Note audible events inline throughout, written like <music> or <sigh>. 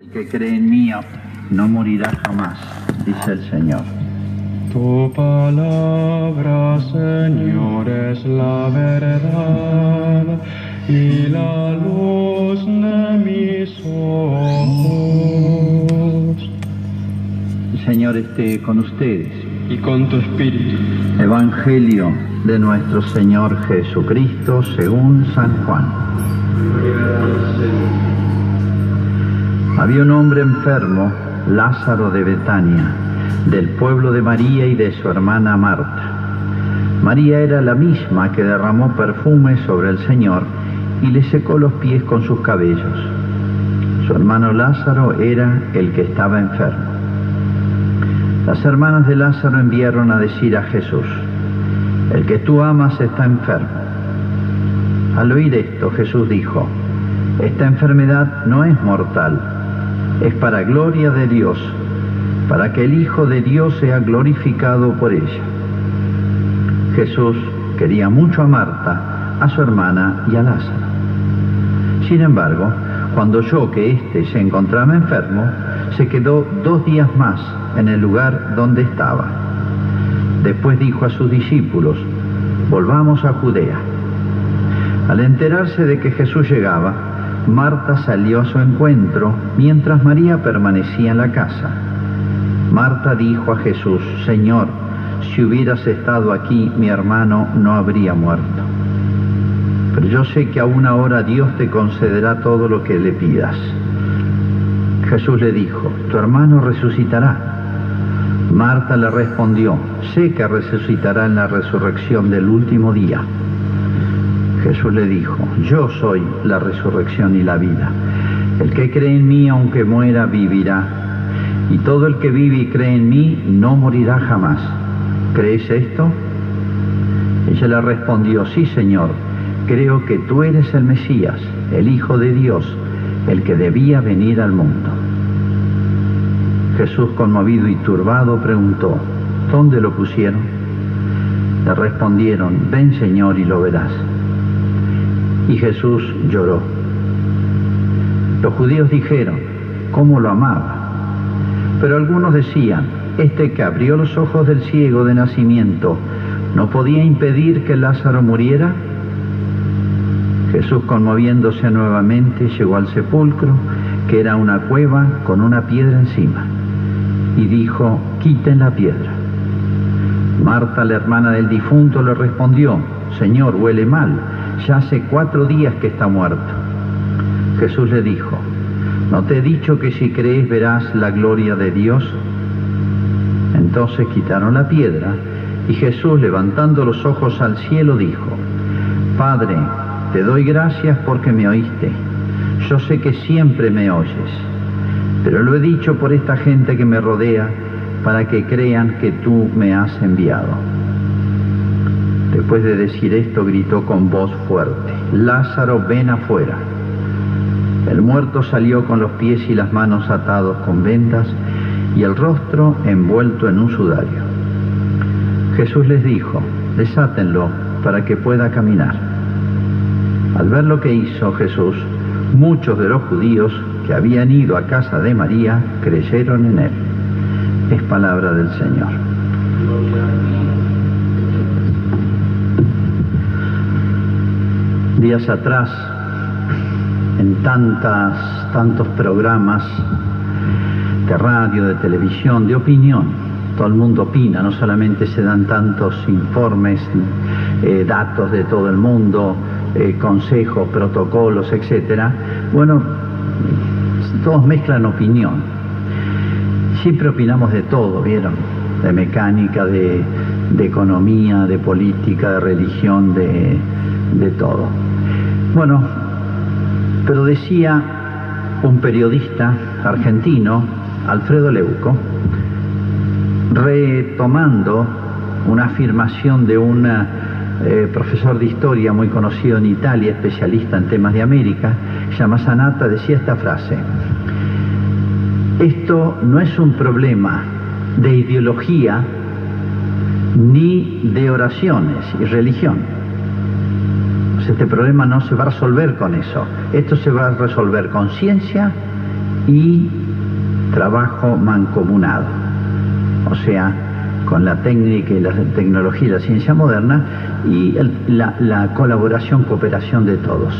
El que cree en mí no morirá jamás, dice el Señor. Tu palabra, Señor, es la verdad y la luz de mis ojos. El Señor esté con ustedes. Y con tu espíritu. Evangelio de nuestro Señor Jesucristo según San Juan. Había un hombre enfermo, Lázaro de Betania, del pueblo de María y de su hermana Marta. María era la misma que derramó perfume sobre el Señor y le secó los pies con sus cabellos. Su hermano Lázaro era el que estaba enfermo. Las hermanas de Lázaro enviaron a decir a Jesús, el que tú amas está enfermo. Al oír esto, Jesús dijo, esta enfermedad no es mortal, es para gloria de Dios, para que el Hijo de Dios sea glorificado por ella. Jesús quería mucho a Marta, a su hermana y a Lázaro. Sin embargo, cuando oyó que éste se encontraba enfermo, se quedó dos días más en el lugar donde estaba. Después dijo a sus discípulos, volvamos a Judea. Al enterarse de que Jesús llegaba, Marta salió a su encuentro mientras María permanecía en la casa. Marta dijo a Jesús, Señor, si hubieras estado aquí, mi hermano no habría muerto. Pero yo sé que aún ahora Dios te concederá todo lo que le pidas. Jesús le dijo, tu hermano resucitará. Marta le respondió, sé que resucitará en la resurrección del último día. Jesús le dijo, yo soy la resurrección y la vida. El que cree en mí, aunque muera, vivirá. Y todo el que vive y cree en mí, no morirá jamás. ¿Crees esto? Ella le respondió, sí, Señor, creo que tú eres el Mesías, el Hijo de Dios, el que debía venir al mundo. Jesús, conmovido y turbado, preguntó, ¿dónde lo pusieron? Le respondieron, ven Señor y lo verás. Y Jesús lloró. Los judíos dijeron, ¿cómo lo amaba? Pero algunos decían, este que abrió los ojos del ciego de nacimiento, ¿no podía impedir que Lázaro muriera? Jesús, conmoviéndose nuevamente, llegó al sepulcro, que era una cueva con una piedra encima, y dijo, quiten la piedra. Marta, la hermana del difunto, le respondió, Señor, huele mal, ya hace cuatro días que está muerto. Jesús le dijo, ¿no te he dicho que si crees verás la gloria de Dios? Entonces quitaron la piedra y Jesús, levantando los ojos al cielo, dijo, Padre, te doy gracias porque me oíste. Yo sé que siempre me oyes, pero lo he dicho por esta gente que me rodea para que crean que tú me has enviado. Después de decir esto, gritó con voz fuerte, Lázaro, ven afuera. El muerto salió con los pies y las manos atados con vendas y el rostro envuelto en un sudario. Jesús les dijo, desátenlo para que pueda caminar. Al ver lo que hizo Jesús, muchos de los judíos que habían ido a casa de María creyeron en él. Es palabra del Señor. Días atrás, en tantas, tantos programas de radio, de televisión, de opinión, todo el mundo opina, no solamente se dan tantos informes, eh, datos de todo el mundo, eh, consejos, protocolos, etcétera. Bueno, todos mezclan opinión. Siempre opinamos de todo, ¿vieron? De mecánica, de, de economía, de política, de religión, de, de todo. Bueno, pero decía un periodista argentino, Alfredo Leuco, retomando una afirmación de un eh, profesor de historia muy conocido en Italia, especialista en temas de América, llama Sanata, decía esta frase, esto no es un problema de ideología ni de oraciones y religión. Este problema no se va a resolver con eso. Esto se va a resolver con ciencia y trabajo mancomunado, o sea, con la técnica y la tecnología y la ciencia moderna y la, la colaboración, cooperación de todos.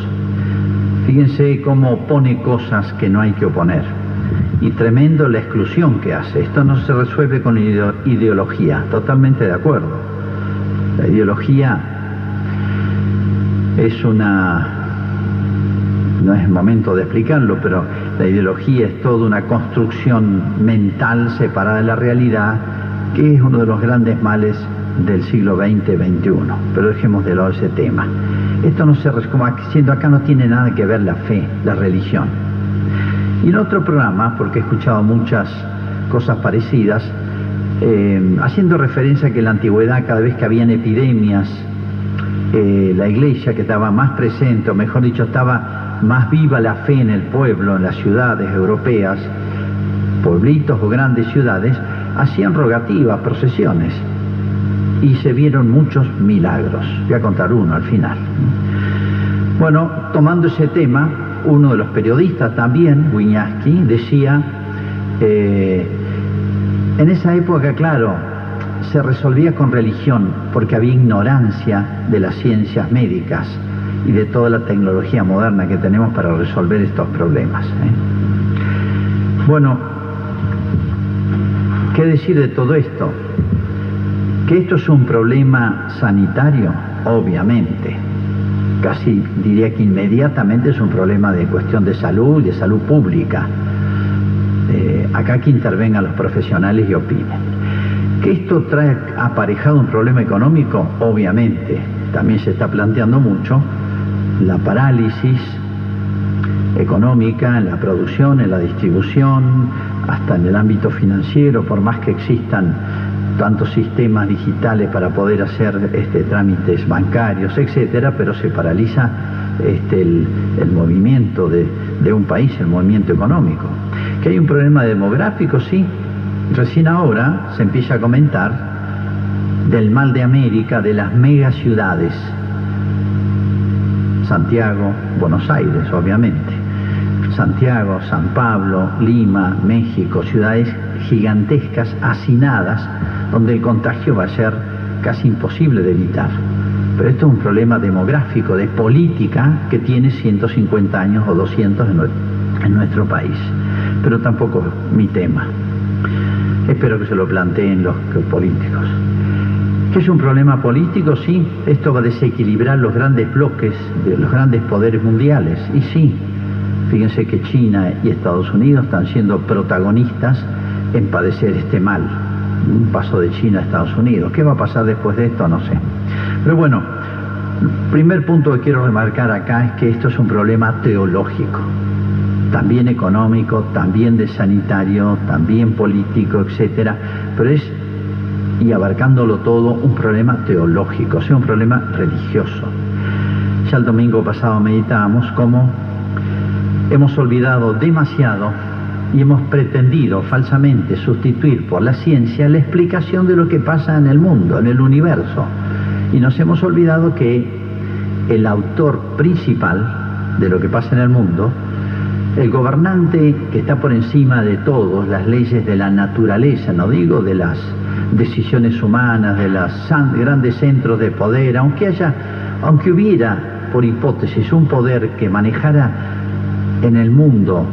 Fíjense cómo opone cosas que no hay que oponer. Y tremendo la exclusión que hace. Esto no se resuelve con ideología, totalmente de acuerdo. La ideología es una, no es momento de explicarlo, pero la ideología es toda una construcción mental separada de la realidad, que es uno de los grandes males del siglo XX-XXI. Pero dejemos de lado ese tema. Esto no se como siendo acá no tiene nada que ver la fe, la religión. Y en otro programa, porque he escuchado muchas cosas parecidas, eh, haciendo referencia a que en la antigüedad cada vez que habían epidemias, eh, la iglesia que estaba más presente, o mejor dicho, estaba más viva la fe en el pueblo, en las ciudades europeas, pueblitos o grandes ciudades, hacían rogativas, procesiones y se vieron muchos milagros. Voy a contar uno al final. Bueno, tomando ese tema, uno de los periodistas también, Wiñaski, decía, eh, en esa época, claro, se resolvía con religión porque había ignorancia de las ciencias médicas y de toda la tecnología moderna que tenemos para resolver estos problemas. ¿eh? Bueno, ¿qué decir de todo esto? Que esto es un problema sanitario, obviamente. Casi diría que inmediatamente es un problema de cuestión de salud, de salud pública. Eh, acá que intervengan los profesionales y opinen. Que esto trae aparejado un problema económico, obviamente. También se está planteando mucho la parálisis económica en la producción, en la distribución, hasta en el ámbito financiero, por más que existan tantos sistemas digitales para poder hacer este, trámites bancarios, etcétera, pero se paraliza este, el, movimiento de, de, un país, el movimiento económico. Que hay un problema demográfico, sí. Recién ahora se empieza a comentar del mal de América, de las megaciudades. Santiago, Buenos Aires, obviamente. Santiago, San Pablo, Lima, México, ciudades gigantescas, hacinadas, donde el contagio va a ser casi imposible de evitar. Pero esto es un problema demográfico, de política, que tiene 150 años o 200 en nuestro país. Pero tampoco es mi tema. Espero que se lo planteen los políticos. ¿Qué es un problema político? Sí, esto va a desequilibrar los grandes bloques de los grandes poderes mundiales. Y sí, fíjense que China y Estados Unidos están siendo protagonistas en padecer este mal un paso de China a Estados Unidos. ¿Qué va a pasar después de esto? No sé. Pero bueno, el primer punto que quiero remarcar acá es que esto es un problema teológico, también económico, también de sanitario, también político, etcétera, pero es y abarcándolo todo un problema teológico, o sea, un problema religioso. Ya el domingo pasado meditábamos cómo hemos olvidado demasiado y hemos pretendido falsamente sustituir por la ciencia la explicación de lo que pasa en el mundo, en el universo. Y nos hemos olvidado que el autor principal de lo que pasa en el mundo, el gobernante que está por encima de todos, las leyes de la naturaleza, no digo de las decisiones humanas, de los grandes centros de poder, aunque haya, aunque hubiera, por hipótesis, un poder que manejara en el mundo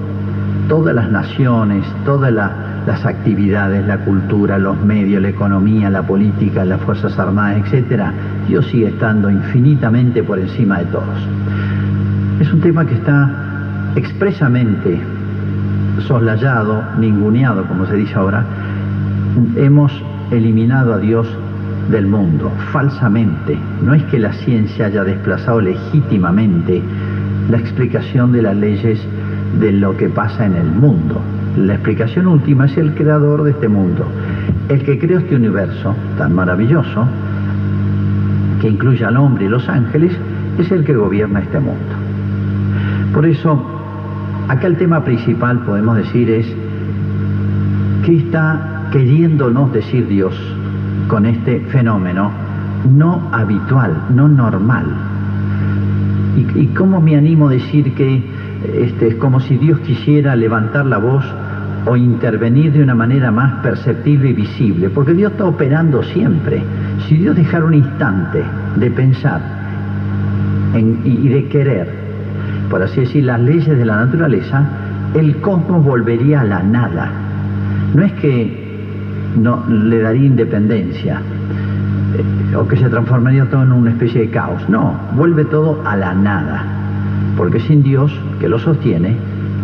todas las naciones, todas las actividades, la cultura, los medios, la economía, la política, las Fuerzas Armadas, etcétera, Dios sigue estando infinitamente por encima de todos. Es un tema que está expresamente soslayado, ninguneado, como se dice ahora. Hemos eliminado a Dios del mundo, falsamente. No es que la ciencia haya desplazado legítimamente la explicación de las leyes de lo que pasa en el mundo. La explicación última es el creador de este mundo, el que creó este universo tan maravilloso, que incluye al hombre y los ángeles, es el que gobierna este mundo. Por eso, acá el tema principal, podemos decir, es qué está queriéndonos decir Dios con este fenómeno no habitual, no normal. ¿Y, cómo me animo a decir que este, es como si Dios quisiera levantar la voz o intervenir de una manera más perceptible y visible, porque Dios está operando siempre. Si Dios dejara un instante de pensar y de querer, por así decir, las leyes de la naturaleza, el cosmos volvería a la nada. No es que no le daría independencia eh, o que se transformaría todo en una especie de caos. No, vuelve todo a la nada, porque sin Dios que lo sostiene,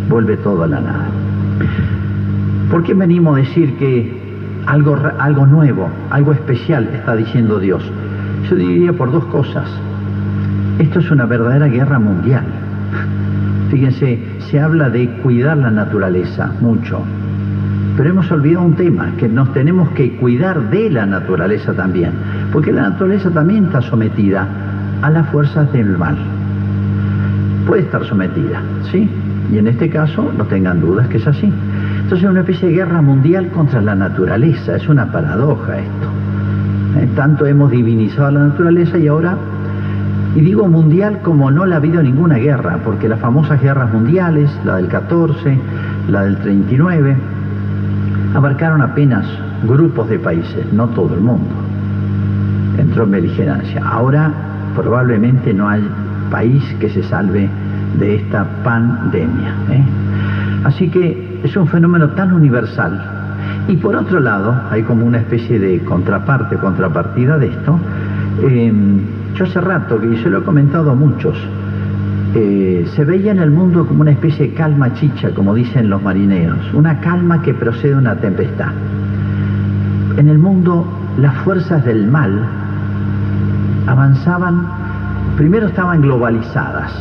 vuelve todo a la nada. ¿Por qué venimos a decir que algo, algo nuevo, algo especial está diciendo Dios? Yo diría por dos cosas. Esto es una verdadera guerra mundial. Fíjense, se habla de cuidar la naturaleza mucho, pero hemos olvidado un tema, que nos tenemos que cuidar de la naturaleza también, porque la naturaleza también está sometida a las fuerzas del mal. Puede estar sometida, ¿sí? Y en este caso, no tengan dudas que es así. Entonces es una especie de guerra mundial contra la naturaleza, es una paradoja esto. ¿Eh? Tanto hemos divinizado la naturaleza y ahora, y digo mundial como no la ha habido ninguna guerra, porque las famosas guerras mundiales, la del 14, la del 39, abarcaron apenas grupos de países, no todo el mundo. Entró en beligerancia. Ahora probablemente no hay país que se salve de esta pandemia. ¿eh? Así que es un fenómeno tan universal. Y por otro lado, hay como una especie de contraparte, contrapartida de esto. Em, yo hace rato, y se lo he comentado a muchos, eh, se veía en el mundo como una especie de calma chicha, como dicen los marineros, una calma que procede de una tempestad. En el mundo las fuerzas del mal avanzaban, primero estaban globalizadas.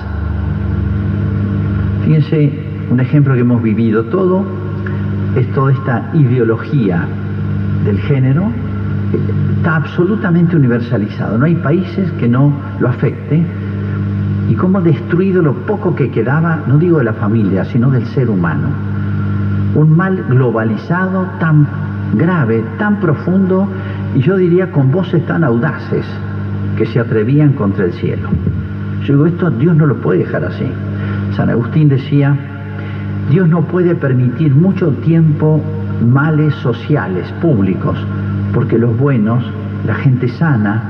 Fíjense, un ejemplo que hemos vivido todo es toda esta ideología del género, está absolutamente universalizado, no hay países que no lo afecte y cómo ha destruido lo poco que quedaba, no digo de la familia, sino del ser humano. Un mal globalizado tan grave, tan profundo, y yo diría con voces tan audaces que se atrevían contra el cielo. Yo digo, esto Dios no lo puede dejar así. San Agustín decía, Dios no puede permitir mucho tiempo males sociales, públicos, porque los buenos, la gente sana,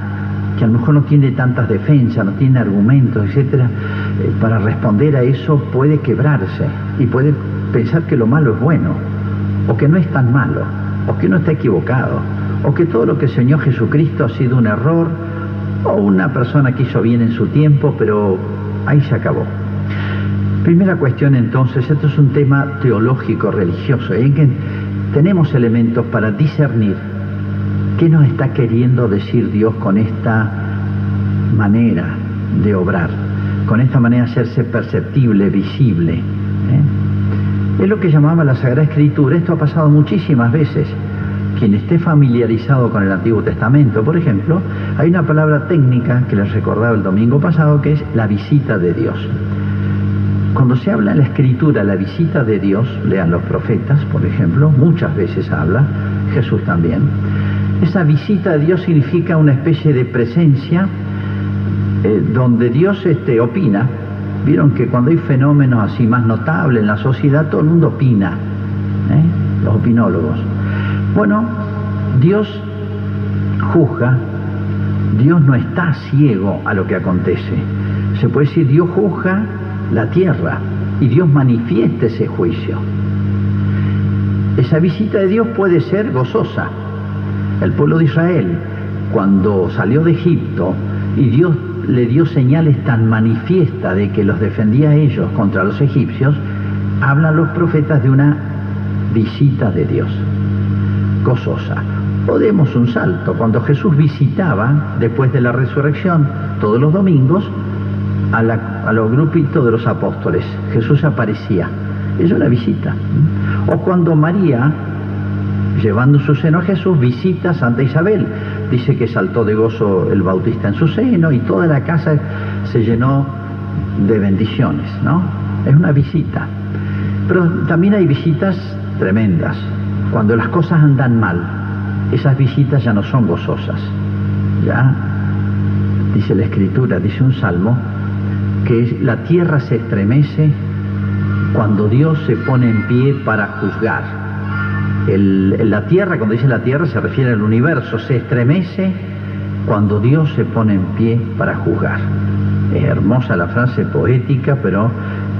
que a lo mejor no tiene tantas defensas, no tiene argumentos, etcétera, eh, para responder a eso puede quebrarse y puede pensar que lo malo es bueno, o que no es tan malo, o que no está equivocado, o que todo lo que enseñó Jesucristo ha sido un error, o una persona que hizo bien en su tiempo, pero ahí se acabó. Primera cuestión entonces, esto es un tema teológico, religioso, en que tenemos elementos para discernir ¿Qué nos está queriendo decir Dios con esta manera de obrar? Con esta manera de hacerse perceptible, visible. ¿eh? Es lo que llamaba la Sagrada Escritura. Esto ha pasado muchísimas veces. Quien esté familiarizado con el Antiguo Testamento, por ejemplo, hay una palabra técnica que les recordaba el domingo pasado que es la visita de Dios. Cuando se habla en la escritura la visita de Dios, lean los profetas, por ejemplo, muchas veces habla, Jesús también, esa visita a Dios significa una especie de presencia eh, donde Dios este, opina. Vieron que cuando hay fenómenos así más notables en la sociedad, todo el mundo opina, ¿eh? los opinólogos. Bueno, Dios juzga, Dios no está ciego a lo que acontece. Se puede decir, Dios juzga la tierra y Dios manifiesta ese juicio. Esa visita de Dios puede ser gozosa, el pueblo de Israel, cuando salió de Egipto y Dios le dio señales tan manifiestas de que los defendía a ellos contra los egipcios, hablan los profetas de una visita de Dios, gozosa. Podemos un salto, cuando Jesús visitaba, después de la resurrección, todos los domingos, a, los grupitos de los apóstoles, Jesús aparecía. Es la visita. O cuando María llevando su seno a Jesús, visita a Santa Isabel. Dice que saltó de gozo el bautista en su seno y toda la casa se llenó de bendiciones, ¿no? Es una visita. Pero también hay visitas tremendas. Cuando las cosas andan mal, esas visitas ya no son gozosas. Ya, dice la Escritura, dice un salmo, que la tierra se estremece cuando Dios se pone en pie para juzgar. La tierra, cuando dice la tierra, se refiere al universo, se estremece cuando Dios se pone en pie para juzgar. Es hermosa la frase poética, pero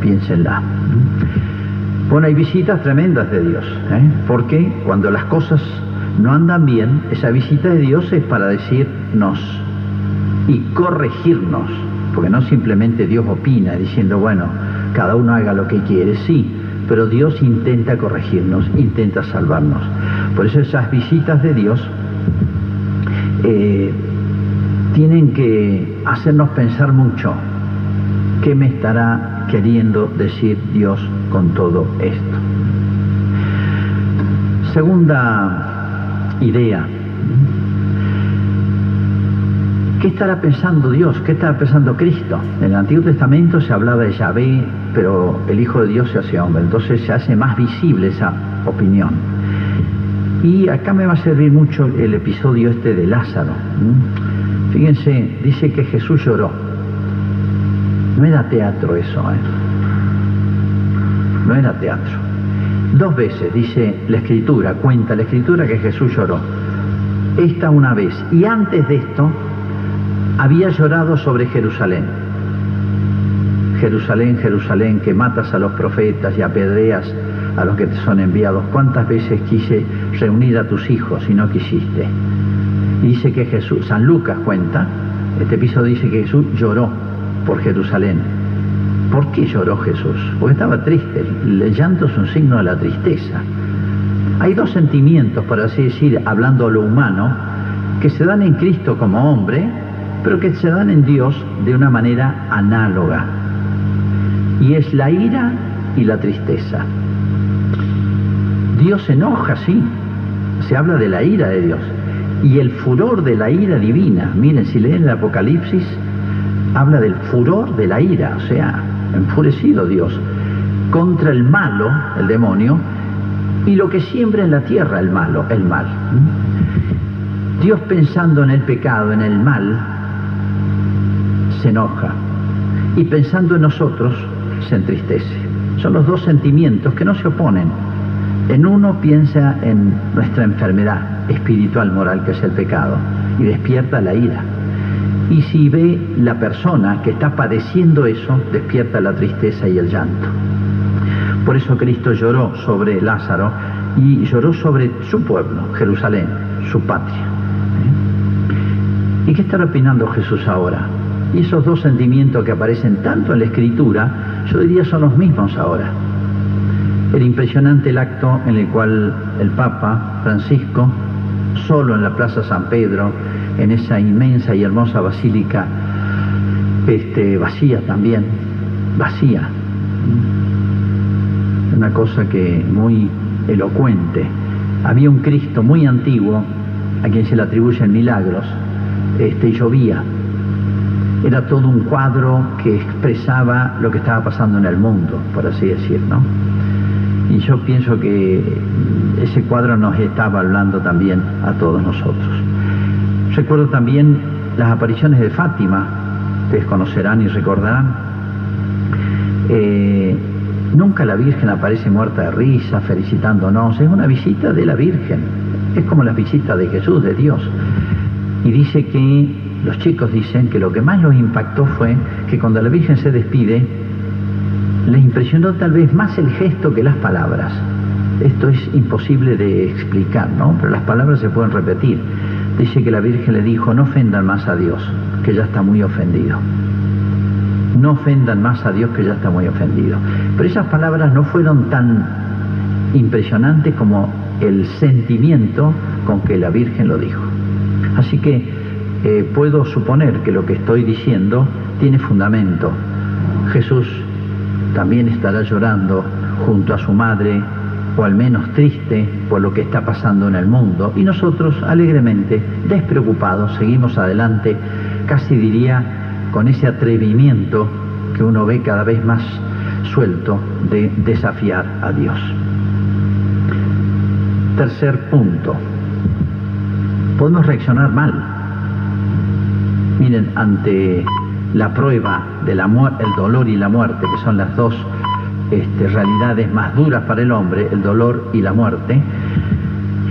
piénsenla. Bueno, hay visitas tremendas de Dios, ¿eh? porque cuando las cosas no andan bien, esa visita de Dios es para decirnos y corregirnos, porque no simplemente Dios opina diciendo, bueno, cada uno haga lo que quiere, sí, pero Dios intenta corregirnos, intenta salvarnos. Por eso esas visitas de Dios eh, tienen que hacernos pensar mucho qué me estará queriendo decir Dios con todo esto. Segunda idea. ¿Qué estará pensando Dios? ¿Qué estará pensando Cristo? En el Antiguo Testamento se hablaba de Yahvé, pero el Hijo de Dios se hace hombre, entonces se hace más visible esa opinión. Y acá me va a servir mucho el episodio este de Lázaro. Fíjense, dice que Jesús lloró. No era teatro eso, ¿eh? No era teatro. Dos veces dice la escritura, cuenta la escritura que Jesús lloró. Esta una vez. Y antes de esto, había llorado sobre Jerusalén. Jerusalén, Jerusalén, que matas a los profetas y apedreas a los que te son enviados. ¿Cuántas veces quise reunir a tus hijos y no quisiste? Y dice que Jesús, San Lucas cuenta, este episodio dice que Jesús lloró por Jerusalén. ¿Por qué lloró Jesús? Porque estaba triste. El llanto es un signo de la tristeza. Hay dos sentimientos, por así decir, hablando a lo humano, que se dan en Cristo como hombre, pero que se dan en Dios de una manera análoga. Y es la ira y la tristeza. Dios se enoja, sí. Se habla de la ira de Dios. Y el furor de la ira divina. Miren, si leen el Apocalipsis, habla del furor de la ira, o sea, enfurecido Dios, contra el malo, el demonio, y lo que siembra en la tierra, el malo, el mal. Dios pensando en el pecado, en el mal, se enoja. Y pensando en nosotros, se entristece. Son los dos sentimientos que no se oponen. En uno piensa en nuestra enfermedad espiritual, moral, que es el pecado, y despierta la ira. Y si ve la persona que está padeciendo eso, despierta la tristeza y el llanto. Por eso Cristo lloró sobre Lázaro y lloró sobre su pueblo, Jerusalén, su patria. ¿Y qué está opinando Jesús ahora? Y esos dos sentimientos que aparecen tanto en la Escritura, yo diría son los mismos ahora. El impresionante el acto en el cual el Papa Francisco, solo en la Plaza San Pedro, en esa inmensa y hermosa basílica, este, vacía también, vacía. Una cosa que muy elocuente. Había un Cristo muy antiguo, a quien se le atribuyen milagros, este, y llovía. Era todo un cuadro que expresaba lo que estaba pasando en el mundo, por así decir, ¿no? Y yo pienso que ese cuadro nos estaba hablando también a todos nosotros. Recuerdo también las apariciones de Fátima, ustedes conocerán y recordarán. Eh, nunca la Virgen aparece muerta de risa, felicitándonos, es una visita de la Virgen, es como la visita de Jesús, de Dios. Y dice que los chicos dicen que lo que más los impactó fue que cuando la Virgen se despide, les impresionó tal vez más el gesto que las palabras. Esto es imposible de explicar, ¿no? Pero las palabras se pueden repetir. Dice que la Virgen le dijo, no ofendan más a Dios, que ya está muy ofendido. No ofendan más a Dios, que ya está muy ofendido. Pero esas palabras no fueron tan impresionantes como el sentimiento con que la Virgen lo dijo. Así que eh, puedo suponer que lo que estoy diciendo tiene fundamento. Jesús también estará llorando junto a su madre, o al menos triste por lo que está pasando en el mundo, y nosotros alegremente, despreocupados, seguimos adelante, casi diría con ese atrevimiento que uno ve cada vez más suelto de desafiar a Dios. Tercer punto, podemos reaccionar mal. Miren, ante la prueba del el dolor y la muerte, que son las dos este, realidades más duras para el hombre, el dolor y la muerte,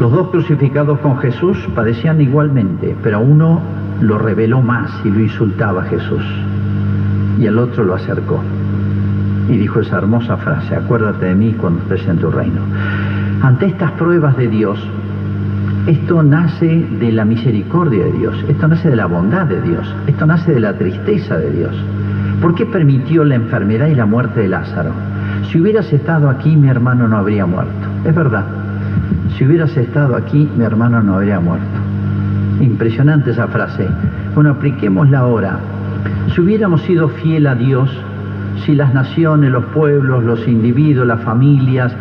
los dos crucificados con Jesús padecían igualmente, pero uno lo reveló más y lo insultaba a Jesús, y al otro lo acercó y dijo esa hermosa frase, acuérdate de mí cuando estés en tu reino. Ante estas pruebas de Dios, esto nace de la misericordia de Dios, esto nace de la bondad de Dios, esto nace de la tristeza de Dios. ¿Por qué permitió la enfermedad y la muerte de Lázaro? Si hubieras estado aquí, mi hermano no habría muerto. Es verdad. Si hubieras estado aquí, mi hermano no habría muerto. Impresionante esa frase. Bueno, apliquémosla ahora. Si hubiéramos sido fiel a Dios, si las naciones, los pueblos, los individuos, las familias,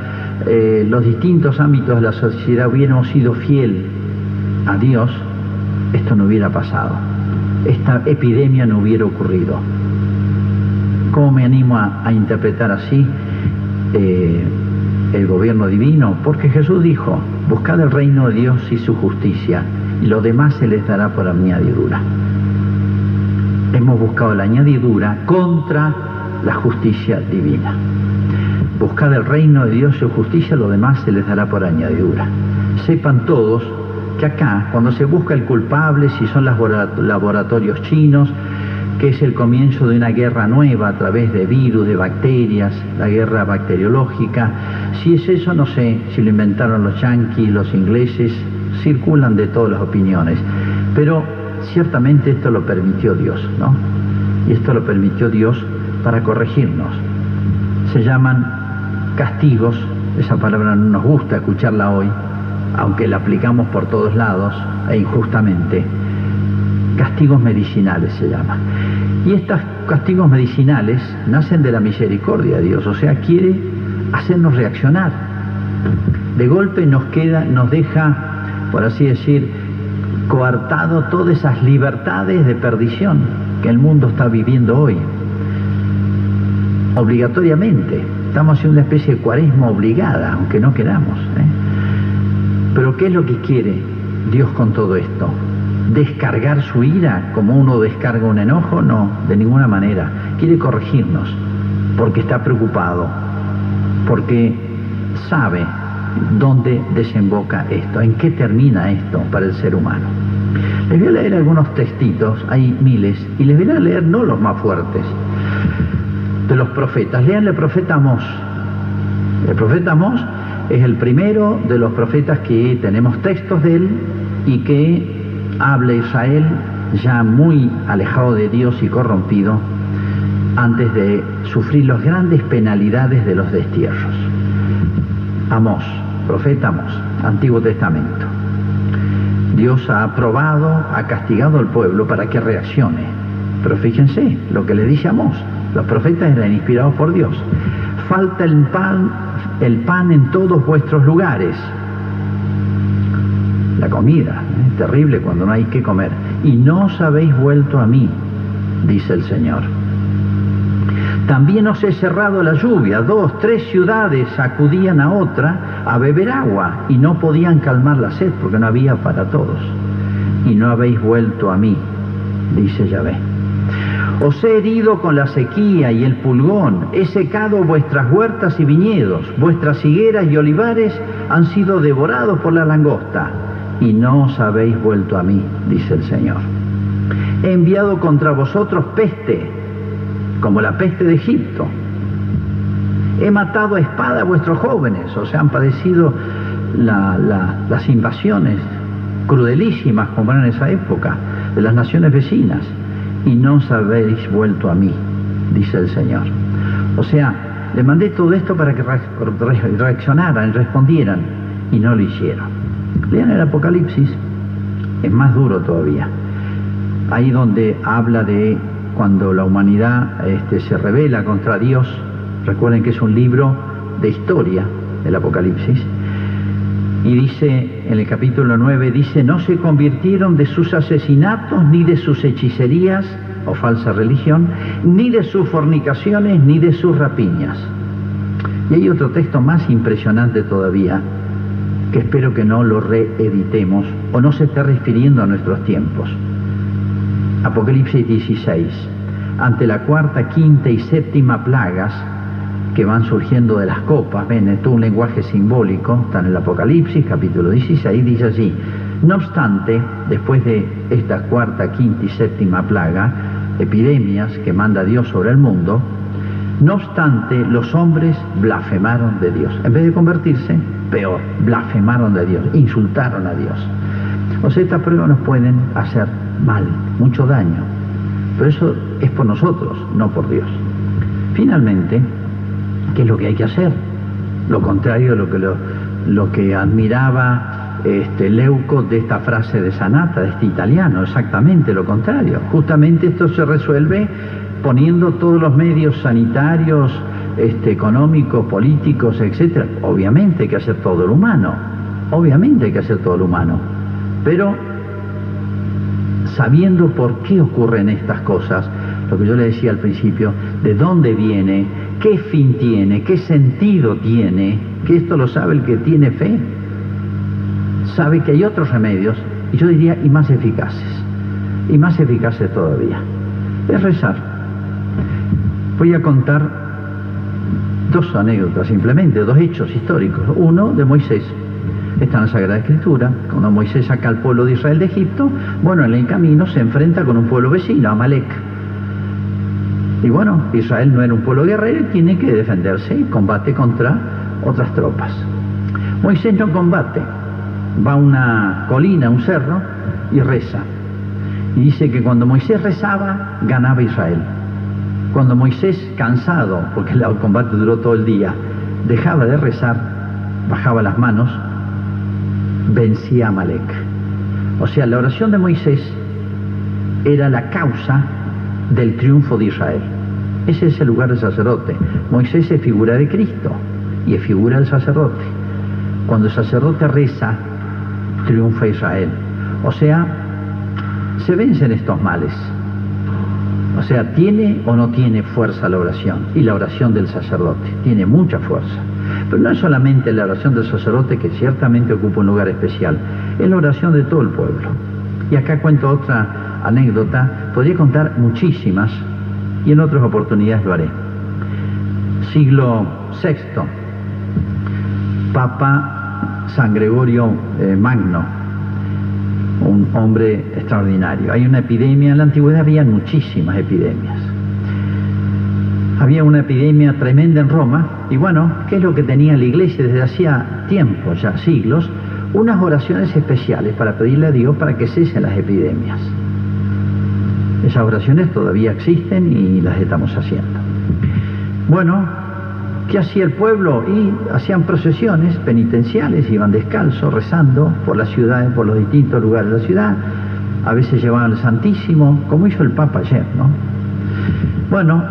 eh, los distintos ámbitos de la sociedad hubiéramos sido fiel a Dios, esto no hubiera pasado. Esta epidemia no hubiera ocurrido. ¿Cómo me animo a, interpretar así eh, el gobierno divino? Porque Jesús dijo, buscad el reino de Dios y su justicia, y lo demás se les dará por añadidura. Hemos buscado la añadidura contra la justicia divina. Buscad el reino de Dios y su justicia, lo demás se les dará por añadidura. Sepan todos que acá, cuando se busca el culpable, si son los laboratorios chinos, que es el comienzo de una guerra nueva a través de virus, de bacterias, la guerra bacteriológica. Si es eso, no sé si lo inventaron los yanquis, los ingleses, circulan de todas las opiniones. Pero ciertamente esto lo permitió Dios, ¿no? Y esto lo permitió Dios para corregirnos. Se llaman castigos, esa palabra no nos gusta escucharla hoy, aunque la aplicamos por todos lados e injustamente. Castigos medicinales se llama. Y estos castigos medicinales nacen de la misericordia de Dios, o sea, quiere hacernos reaccionar. De golpe nos queda, nos deja, por así decir, coartado todas esas libertades de perdición que el mundo está viviendo hoy obligatoriamente. Estamos haciendo una especie de cuaresma obligada, aunque no queramos. ¿eh? Pero ¿qué es lo que quiere Dios con todo esto? ¿Descargar su ira como uno descarga un enojo? No, de ninguna manera. Quiere corregirnos porque está preocupado, porque sabe dónde desemboca esto, en qué termina esto para el ser humano. Les voy a leer algunos textitos, hay miles, y les voy a leer no los más fuertes, de los profetas. Lean el profeta Amós. El profeta Amós es el primero de los profetas que tenemos textos de él y que habla Israel ya muy alejado de Dios y corrompido antes de sufrir las grandes penalidades de los destierros. Amós, profeta Amós, Antiguo Testamento. Dios ha aprobado, ha castigado al pueblo para que reaccione. Pero fíjense lo que le dice Amós. Los profetas eran inspirados por Dios. Falta el pan, el pan en todos vuestros lugares. La comida, es terrible cuando no hay que comer. Y no os habéis vuelto a mí, dice el Señor. También os he cerrado la lluvia. Dos, tres ciudades acudían a otra a beber agua y no podían calmar la sed porque no había para todos. Y no habéis vuelto a mí, dice Yahvé. Os he herido con la sequía y el pulgón, he secado vuestras huertas y viñedos, vuestras higueras y olivares han sido devorados por la langosta, y no os habéis vuelto a mí, dice el Señor. He enviado contra vosotros peste, como la peste de Egipto. He matado a espada a vuestros jóvenes, o sea, han padecido las invasiones crudelísimas como eran en esa época, de las naciones vecinas y no os habéis vuelto a mí, dice el Señor. O sea, le mandé todo esto para que reaccionaran, respondieran, y no lo hicieron. Lean el Apocalipsis, es más duro todavía. Ahí donde habla de cuando la humanidad este, se revela contra Dios, recuerden que es un libro de historia, el Apocalipsis, y dice en el capítulo 9, dice, no se convirtieron de sus asesinatos, ni de sus hechicerías o falsa religión, ni de sus fornicaciones, ni de sus rapiñas. Y hay otro texto más impresionante todavía, que espero que no lo reeditemos o no se esté refiriendo a nuestros tiempos. Apocalipsis 16. Ante la cuarta, quinta y séptima plagas, que van surgiendo de las copas, ven, es todo un lenguaje simbólico, está en el Apocalipsis, capítulo 16, dice así, no obstante, después de esta cuarta, quinta y séptima plaga, epidemias que manda Dios sobre el mundo, no obstante, los hombres blasfemaron de Dios. En vez de convertirse, peor, blasfemaron de Dios, insultaron a Dios. O sea, estas pruebas nos pueden hacer mal, mucho daño. Pero eso es por nosotros, no por Dios. Finalmente, ¿qué es lo que hay que hacer? Lo contrario de lo que, lo, que admiraba este, Leuco de esta frase de Sanata, de este italiano, exactamente lo contrario. Justamente esto se resuelve poniendo todos los medios sanitarios, este, económicos, políticos, etcétera. Obviamente hay que hacer todo lo humano, obviamente hay que hacer todo lo humano, pero sabiendo por qué ocurren estas cosas, lo que yo le decía al principio, de dónde viene, qué fin tiene, qué sentido tiene, que esto lo sabe el que tiene fe, sabe que hay otros remedios, y yo diría, y más eficaces, y más eficaces todavía, es rezar. Voy a contar dos anécdotas simplemente, dos hechos históricos. Uno de Moisés, está en la Sagrada Escritura, cuando Moisés saca al pueblo de Israel de Egipto, bueno, en el camino se enfrenta con un pueblo vecino, Amalek. Y bueno, Israel no era un pueblo guerrero, tiene que defenderse y combate contra otras tropas. Moisés no combate, va a una colina, un cerro, y reza. Y dice que cuando Moisés rezaba, ganaba Israel. Cuando Moisés, cansado, porque el combate duró todo el día, dejaba de rezar, bajaba las manos, vencía a Amalek. O sea, la oración de Moisés era la causa del triunfo de Israel. Ese es el lugar del sacerdote. Moisés es figura de Cristo y es figura del sacerdote. Cuando el sacerdote reza, triunfa Israel. O sea, se vencen estos males. O sea, ¿tiene o no tiene fuerza la oración? Y la oración del sacerdote tiene mucha fuerza. Pero no es solamente la oración del sacerdote que ciertamente ocupa un lugar especial, es la oración de todo el pueblo. Y acá cuento otra anécdota, podría contar muchísimas y en otras oportunidades lo haré. Siglo VI, Papa San Gregorio eh, Magno, un hombre extraordinario. Hay una epidemia, en la antigüedad había muchísimas epidemias. Había una epidemia tremenda en Roma y bueno, ¿qué es lo que tenía la iglesia desde hacía tiempo, ya siglos? Unas oraciones especiales para pedirle a Dios para que cesen las epidemias. Esas oraciones todavía existen y las estamos haciendo. Bueno, ¿qué hacía el pueblo? Y hacían procesiones penitenciales, iban descalzos, rezando por las ciudades, por los distintos lugares de la ciudad. A veces llevaban el Santísimo, como hizo el Papa ayer, ¿no? Bueno,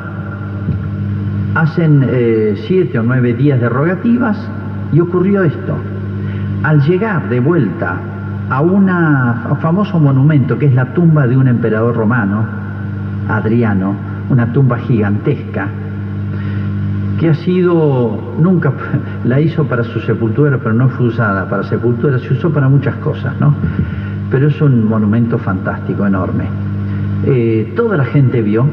hacen eh, siete o nueve días de rogativas y ocurrió esto. Al llegar de vuelta a, un famoso monumento que es la tumba de un emperador romano, Adriano, una tumba gigantesca, que ha sido, nunca <laughs> la hizo para su sepultura, pero no fue usada para sepultura, se usó para muchas cosas, ¿no? Pero es un monumento fantástico, enorme. Eh, toda la gente vio,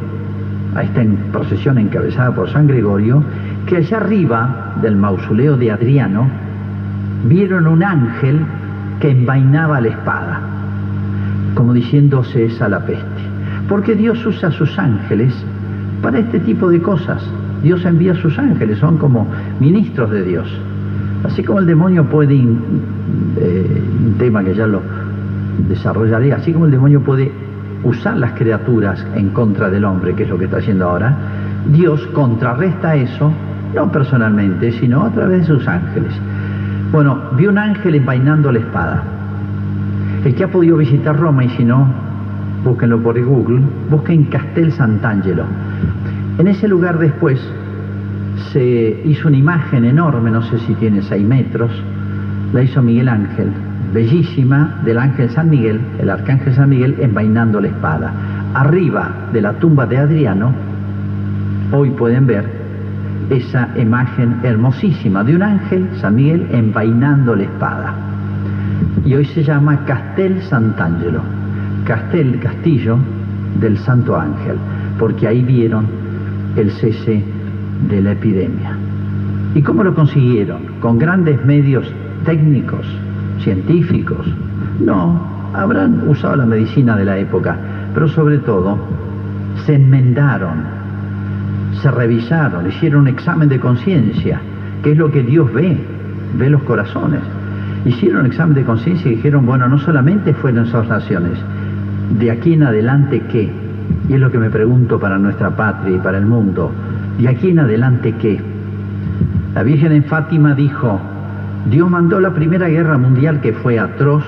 a esta procesión encabezada por San Gregorio, que allá arriba del mausoleo de Adriano vieron un ángel que envainaba la espada, como diciéndose esa la peste. Porque Dios usa a sus ángeles para este tipo de cosas. Dios envía a sus ángeles, son como ministros de Dios. Así como el demonio puede, eh, un tema que ya lo desarrollaré, así como el demonio puede usar las criaturas en contra del hombre, que es lo que está haciendo ahora, Dios contrarresta eso, no personalmente, sino a través de sus ángeles. Bueno, vi un ángel envainando la espada. El que ha podido visitar Roma, y si no, búsquenlo por Google, busquen Castel Sant'Angelo. En ese lugar después se hizo una imagen enorme, no sé si tiene seis metros, la hizo Miguel Ángel, bellísima, del ángel San Miguel, el arcángel San Miguel envainando la espada. Arriba de la tumba de Adriano, hoy pueden ver esa imagen hermosísima de un ángel, San Miguel, envainando la espada. Y hoy se llama Castel Sant'Angelo, Castel, castillo del Santo Ángel, porque ahí vieron el cese de la epidemia. ¿Y cómo lo consiguieron? ¿Con grandes medios técnicos, científicos? No, habrán usado la medicina de la época, pero sobre todo se enmendaron, se revisaron, hicieron un examen de conciencia, que es lo que Dios ve, ve los corazones. Hicieron un examen de conciencia y dijeron, bueno, no solamente fueron esas naciones, de aquí en adelante qué? Y es lo que me pregunto para nuestra patria y para el mundo. ¿De aquí en adelante qué? La Virgen en Fátima dijo, Dios mandó la Primera Guerra Mundial que fue atroz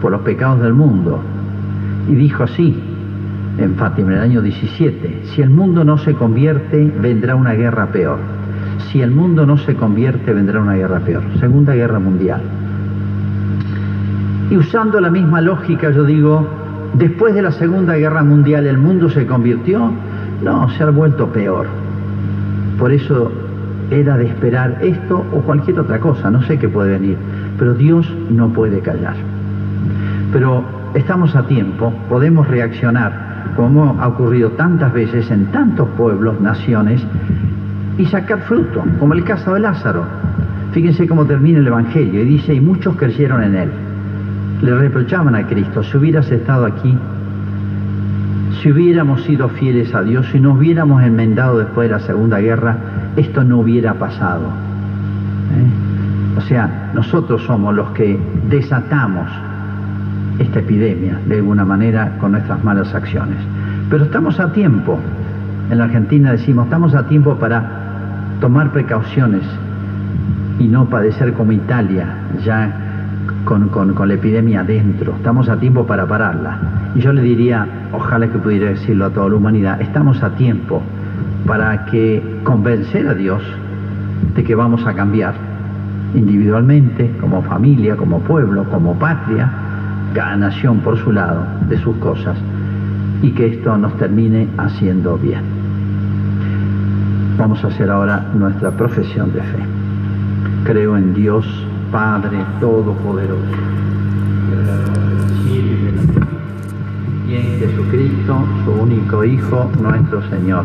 por los pecados del mundo. Y dijo así, en Fátima, en el año 17, si el mundo no se convierte, vendrá una guerra peor. Si el mundo no se convierte, vendrá una guerra peor. Segunda Guerra Mundial. Y usando la misma lógica, yo digo, después de la Segunda Guerra Mundial, ¿el mundo se convirtió? No, se ha vuelto peor. Por eso era de esperar esto o cualquier otra cosa, no sé qué puede venir, pero Dios no puede callar. Pero estamos a tiempo, podemos reaccionar, como ha ocurrido tantas veces en tantos pueblos, naciones, y sacar fruto, como el caso de Lázaro. Fíjense cómo termina el Evangelio y dice, y muchos creyeron en él. Le reprochaban a Cristo, si hubieras estado aquí, si hubiéramos sido fieles a Dios, si nos hubiéramos enmendado después de la Segunda Guerra, esto no hubiera pasado. ¿eh? O sea, nosotros somos los que desatamos esta epidemia de alguna manera con nuestras malas acciones. Pero estamos a tiempo. En la Argentina decimos, estamos a tiempo para tomar precauciones y no padecer como Italia, ya con, con, la epidemia adentro. Estamos a tiempo para pararla. Y yo le diría, ojalá que pudiera decirlo a toda la humanidad, estamos a tiempo para que convencer a Dios de que vamos a cambiar individualmente, como familia, como pueblo, como patria, cada nación por su lado de sus cosas, y que esto nos termine haciendo bien. Vamos a hacer ahora nuestra profesión de fe. Creo en Dios, Padre Todopoderoso, y en Jesucristo, su único Hijo, nuestro Señor